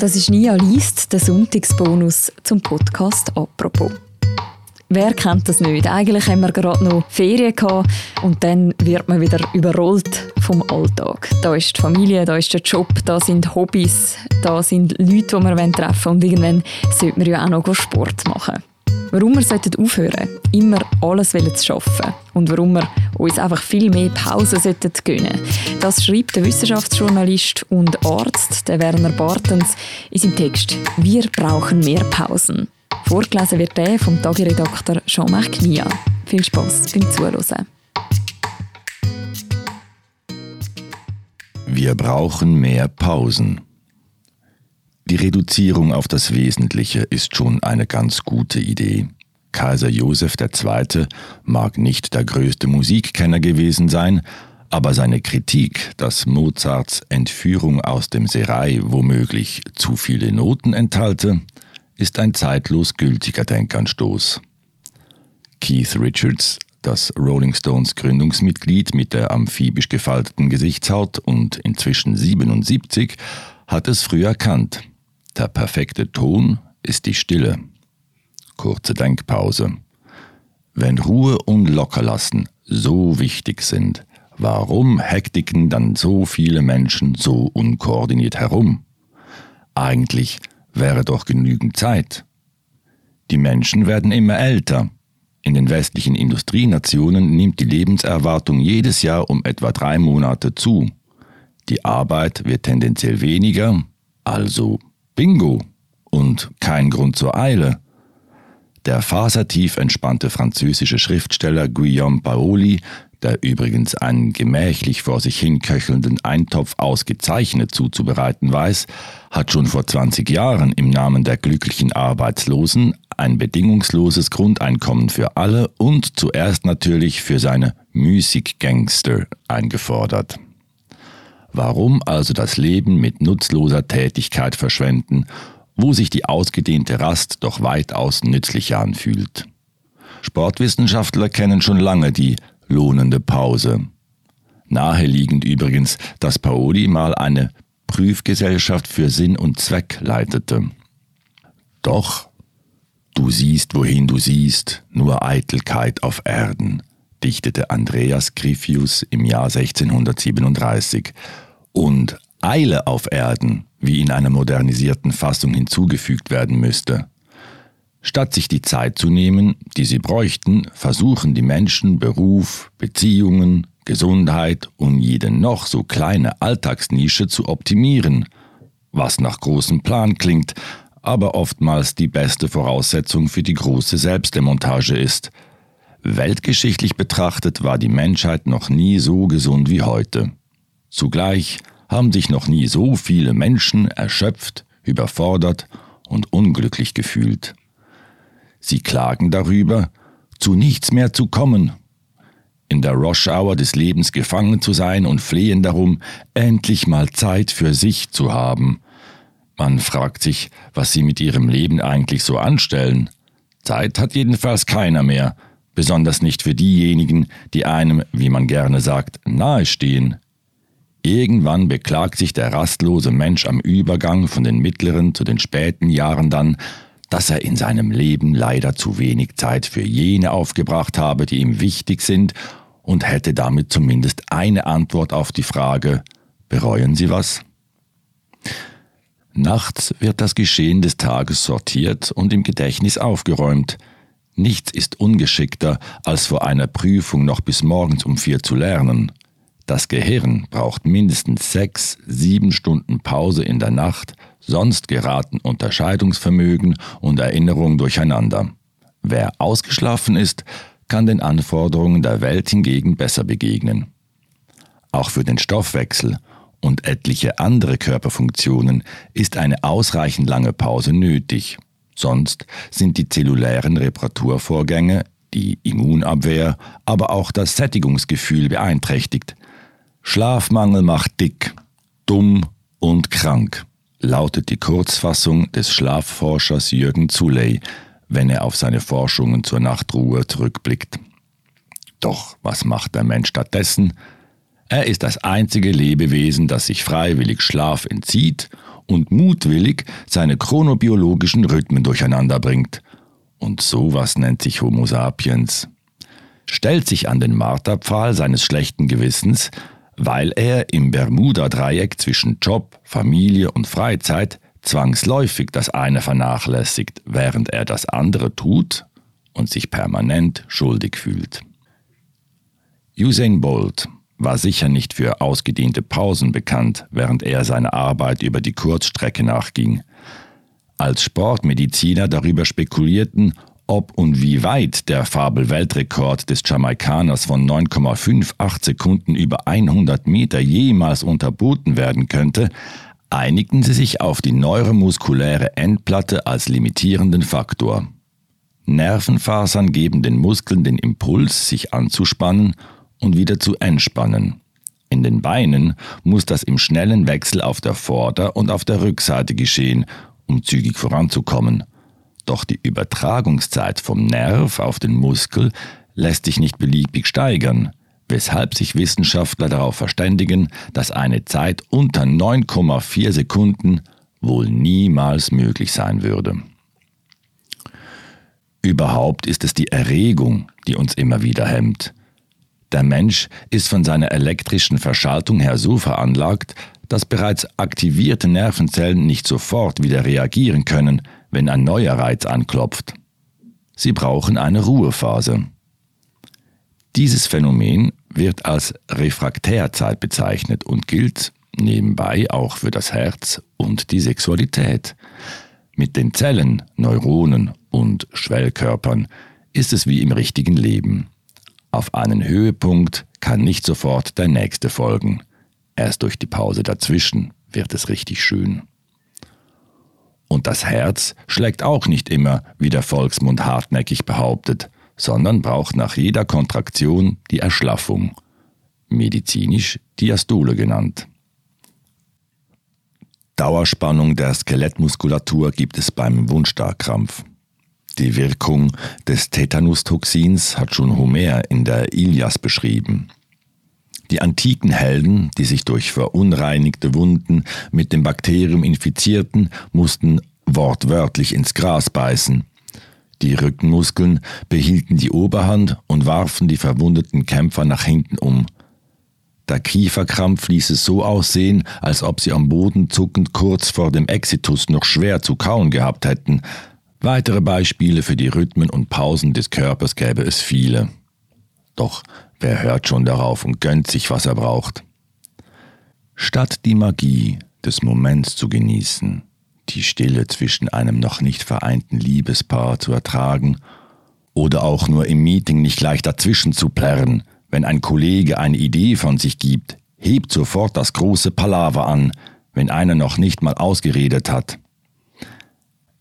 Das ist Nia Liest, der Sonntagsbonus zum Podcast «Apropos». Wer kennt das nicht? Eigentlich haben wir gerade noch Ferien gehabt und dann wird man wieder überrollt vom Alltag. Da ist die Familie, da ist der Job, da sind Hobbys, da sind Leute, die wir treffen wollen und irgendwann sollte man ja auch noch Sport machen. Warum wir aufhören immer alles zu arbeiten und warum wir uns einfach viel mehr Pausen sollten gönnen Das schreibt der Wissenschaftsjournalist und Arzt, der Werner Bartens, in seinem Text «Wir brauchen mehr Pausen». Vorgelesen wird der vom Tagiredakteur Jean-Marc Knia. Viel Spaß beim Zuhören. Wir brauchen mehr Pausen. Die Reduzierung auf das Wesentliche ist schon eine ganz gute Idee. Kaiser Joseph II. mag nicht der größte Musikkenner gewesen sein, aber seine Kritik, dass Mozarts Entführung aus dem Serai womöglich zu viele Noten enthalte, ist ein zeitlos gültiger Denkanstoß. Keith Richards, das Rolling Stones Gründungsmitglied mit der amphibisch gefalteten Gesichtshaut und inzwischen 77, hat es früh erkannt. Der perfekte Ton ist die Stille. Kurze Denkpause. Wenn Ruhe und Lockerlassen so wichtig sind, warum hektiken dann so viele Menschen so unkoordiniert herum? Eigentlich wäre doch genügend Zeit. Die Menschen werden immer älter. In den westlichen Industrienationen nimmt die Lebenserwartung jedes Jahr um etwa drei Monate zu. Die Arbeit wird tendenziell weniger, also Bingo und kein Grund zur Eile. Der fasertief entspannte französische Schriftsteller Guillaume Paoli der übrigens einen gemächlich vor sich hin köchelnden Eintopf ausgezeichnet zuzubereiten weiß, hat schon vor 20 Jahren im Namen der glücklichen Arbeitslosen ein bedingungsloses Grundeinkommen für alle und zuerst natürlich für seine Musikgangster eingefordert. Warum also das Leben mit nutzloser Tätigkeit verschwenden, wo sich die ausgedehnte Rast doch weitaus nützlicher anfühlt? Sportwissenschaftler kennen schon lange die lohnende Pause. Naheliegend übrigens, dass Paoli mal eine Prüfgesellschaft für Sinn und Zweck leitete. Doch, du siehst, wohin du siehst, nur Eitelkeit auf Erden, dichtete Andreas Griffius im Jahr 1637. Und Eile auf Erden, wie in einer modernisierten Fassung hinzugefügt werden müsste. Statt sich die Zeit zu nehmen, die sie bräuchten, versuchen die Menschen Beruf, Beziehungen, Gesundheit und jede noch so kleine Alltagsnische zu optimieren, was nach großem Plan klingt, aber oftmals die beste Voraussetzung für die große Selbstdemontage ist. Weltgeschichtlich betrachtet war die Menschheit noch nie so gesund wie heute. Zugleich haben sich noch nie so viele Menschen erschöpft, überfordert und unglücklich gefühlt. Sie klagen darüber, zu nichts mehr zu kommen, in der Rush-Hour des Lebens gefangen zu sein und flehen darum, endlich mal Zeit für sich zu haben. Man fragt sich, was sie mit ihrem Leben eigentlich so anstellen. Zeit hat jedenfalls keiner mehr, besonders nicht für diejenigen, die einem, wie man gerne sagt, nahestehen. Irgendwann beklagt sich der rastlose Mensch am Übergang von den mittleren zu den späten Jahren dann, dass er in seinem Leben leider zu wenig Zeit für jene aufgebracht habe, die ihm wichtig sind, und hätte damit zumindest eine Antwort auf die Frage, bereuen Sie was? Nachts wird das Geschehen des Tages sortiert und im Gedächtnis aufgeräumt. Nichts ist ungeschickter, als vor einer Prüfung noch bis morgens um vier zu lernen. Das Gehirn braucht mindestens sechs, sieben Stunden Pause in der Nacht, sonst geraten Unterscheidungsvermögen und Erinnerung durcheinander. Wer ausgeschlafen ist, kann den Anforderungen der Welt hingegen besser begegnen. Auch für den Stoffwechsel und etliche andere Körperfunktionen ist eine ausreichend lange Pause nötig. Sonst sind die zellulären Reparaturvorgänge, die Immunabwehr, aber auch das Sättigungsgefühl beeinträchtigt. Schlafmangel macht dick, dumm und krank lautet die Kurzfassung des Schlafforschers Jürgen Zuley, wenn er auf seine Forschungen zur Nachtruhe zurückblickt. Doch was macht der Mensch stattdessen? Er ist das einzige Lebewesen, das sich freiwillig Schlaf entzieht und mutwillig seine chronobiologischen Rhythmen durcheinander bringt. Und sowas nennt sich Homo sapiens. Stellt sich an den Marterpfahl seines schlechten Gewissens, weil er im Bermuda-Dreieck zwischen Job, Familie und Freizeit zwangsläufig das eine vernachlässigt, während er das andere tut und sich permanent schuldig fühlt. Usain Bolt war sicher nicht für ausgedehnte Pausen bekannt, während er seiner Arbeit über die Kurzstrecke nachging. Als Sportmediziner darüber spekulierten, ob und wie weit der Fabel-Weltrekord des Jamaikaners von 9,58 Sekunden über 100 Meter jemals unterboten werden könnte, einigten sie sich auf die neuromuskuläre Endplatte als limitierenden Faktor. Nervenfasern geben den Muskeln den Impuls, sich anzuspannen und wieder zu entspannen. In den Beinen muss das im schnellen Wechsel auf der Vorder- und auf der Rückseite geschehen, um zügig voranzukommen. Doch die Übertragungszeit vom Nerv auf den Muskel lässt sich nicht beliebig steigern, weshalb sich Wissenschaftler darauf verständigen, dass eine Zeit unter 9,4 Sekunden wohl niemals möglich sein würde. Überhaupt ist es die Erregung, die uns immer wieder hemmt. Der Mensch ist von seiner elektrischen Verschaltung her so veranlagt, dass bereits aktivierte Nervenzellen nicht sofort wieder reagieren können, wenn ein neuer Reiz anklopft. Sie brauchen eine Ruhephase. Dieses Phänomen wird als Refraktärzeit bezeichnet und gilt nebenbei auch für das Herz und die Sexualität. Mit den Zellen, Neuronen und Schwellkörpern ist es wie im richtigen Leben. Auf einen Höhepunkt kann nicht sofort der nächste folgen. Erst durch die Pause dazwischen wird es richtig schön. Und das Herz schlägt auch nicht immer, wie der Volksmund hartnäckig behauptet, sondern braucht nach jeder Kontraktion die Erschlaffung, medizinisch Diastole genannt. Dauerspannung der Skelettmuskulatur gibt es beim Wundstarkrampf. Die Wirkung des Tetanustoxins hat schon Homer in der Ilias beschrieben. Die antiken Helden, die sich durch verunreinigte Wunden mit dem Bakterium infizierten, mussten wortwörtlich ins Gras beißen. Die Rückenmuskeln behielten die Oberhand und warfen die verwundeten Kämpfer nach hinten um. Der Kieferkrampf ließ es so aussehen, als ob sie am Boden zuckend kurz vor dem Exitus noch schwer zu kauen gehabt hätten. Weitere Beispiele für die Rhythmen und Pausen des Körpers gäbe es viele. Doch wer hört schon darauf und gönnt sich, was er braucht? Statt die Magie des Moments zu genießen, die Stille zwischen einem noch nicht vereinten Liebespaar zu ertragen oder auch nur im Meeting nicht gleich dazwischen zu plärren, wenn ein Kollege eine Idee von sich gibt, hebt sofort das große Palaver an, wenn einer noch nicht mal ausgeredet hat.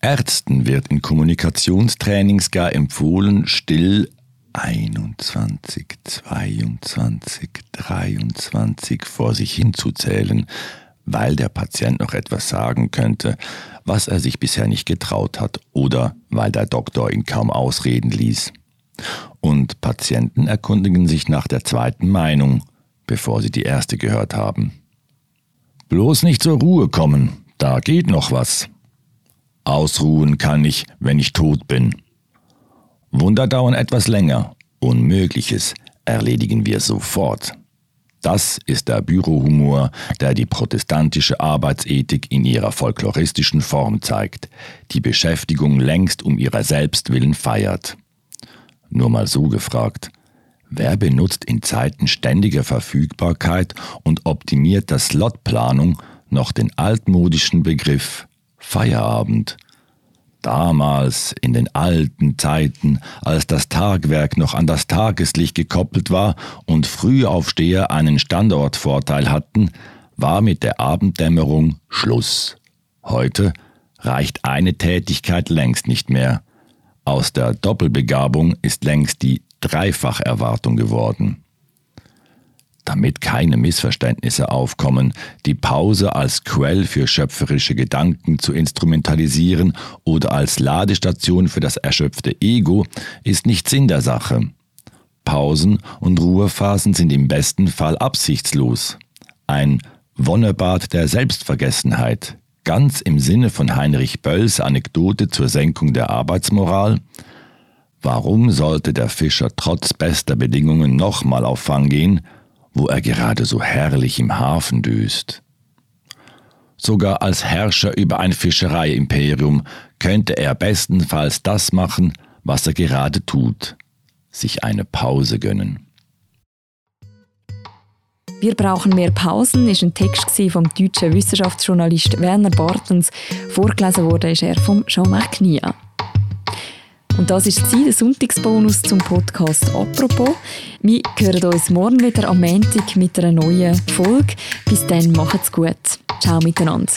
Ärzten wird in Kommunikationstrainings gar empfohlen, still 21, 22, 23 vor sich hinzuzählen, weil der Patient noch etwas sagen könnte, was er sich bisher nicht getraut hat oder weil der Doktor ihn kaum ausreden ließ. Und Patienten erkundigen sich nach der zweiten Meinung, bevor sie die erste gehört haben. Bloß nicht zur Ruhe kommen, da geht noch was. Ausruhen kann ich, wenn ich tot bin. Wunder dauern etwas länger, Unmögliches erledigen wir sofort. Das ist der Bürohumor, der die protestantische Arbeitsethik in ihrer folkloristischen Form zeigt, die Beschäftigung längst um ihrer selbst willen feiert. Nur mal so gefragt, wer benutzt in Zeiten ständiger Verfügbarkeit und optimierter Slotplanung noch den altmodischen Begriff Feierabend? Damals, in den alten Zeiten, als das Tagwerk noch an das Tageslicht gekoppelt war und Frühaufsteher einen Standortvorteil hatten, war mit der Abenddämmerung Schluss. Heute reicht eine Tätigkeit längst nicht mehr. Aus der Doppelbegabung ist längst die Dreifacherwartung geworden damit keine Missverständnisse aufkommen, die Pause als Quell für schöpferische Gedanken zu instrumentalisieren oder als Ladestation für das erschöpfte Ego ist nicht Sinn der Sache. Pausen und Ruhephasen sind im besten Fall absichtslos. Ein Wonnebad der Selbstvergessenheit, ganz im Sinne von Heinrich Bölls Anekdote zur Senkung der Arbeitsmoral. Warum sollte der Fischer trotz bester Bedingungen nochmal auf Fang gehen, wo er gerade so herrlich im Hafen düst? Sogar als Herrscher über ein Fischereiimperium könnte er bestenfalls das machen, was er gerade tut, sich eine Pause gönnen. Wir brauchen mehr Pausen ist ein Text vom deutschen Wissenschaftsjournalist Werner Bartens. Vorgelesen wurde ist er vom Jean-Marc Nia. Und das war der Sonntagsbonus zum Podcast «Apropos». Wir hören uns morgen wieder am Montag mit einer neuen Folge. Bis dann, macht's gut. Ciao miteinander.